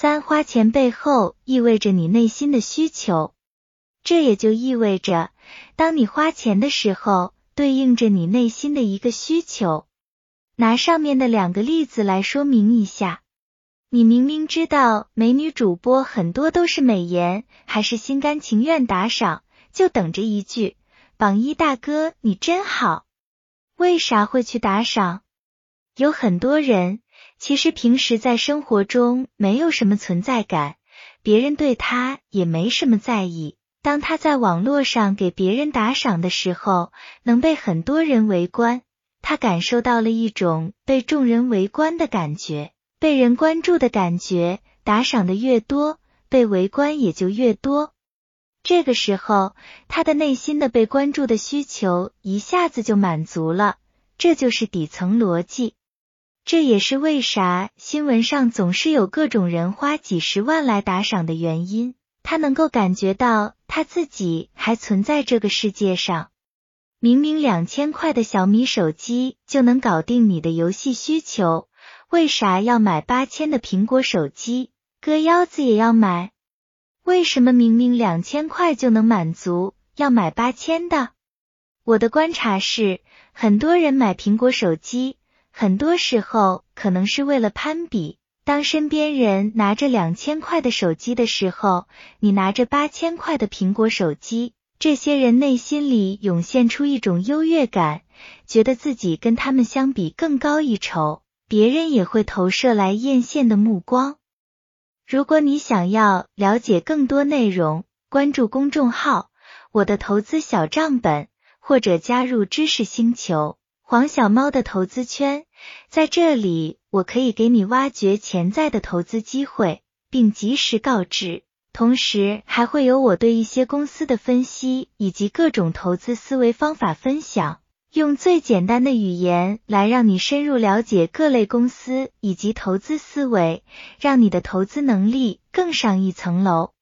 三花钱背后意味着你内心的需求，这也就意味着，当你花钱的时候，对应着你内心的一个需求。拿上面的两个例子来说明一下，你明明知道美女主播很多都是美颜，还是心甘情愿打赏，就等着一句“榜一大哥你真好”，为啥会去打赏？有很多人其实平时在生活中没有什么存在感，别人对他也没什么在意。当他在网络上给别人打赏的时候，能被很多人围观。他感受到了一种被众人围观的感觉，被人关注的感觉。打赏的越多，被围观也就越多。这个时候，他的内心的被关注的需求一下子就满足了。这就是底层逻辑。这也是为啥新闻上总是有各种人花几十万来打赏的原因。他能够感觉到他自己还存在这个世界上。明明两千块的小米手机就能搞定你的游戏需求，为啥要买八千的苹果手机？割腰子也要买？为什么明明两千块就能满足，要买八千的？我的观察是，很多人买苹果手机，很多时候可能是为了攀比。当身边人拿着两千块的手机的时候，你拿着八千块的苹果手机。这些人内心里涌现出一种优越感，觉得自己跟他们相比更高一筹，别人也会投射来艳羡的目光。如果你想要了解更多内容，关注公众号“我的投资小账本”，或者加入知识星球黄小猫的投资圈，在这里我可以给你挖掘潜在的投资机会，并及时告知。同时还会有我对一些公司的分析以及各种投资思维方法分享，用最简单的语言来让你深入了解各类公司以及投资思维，让你的投资能力更上一层楼。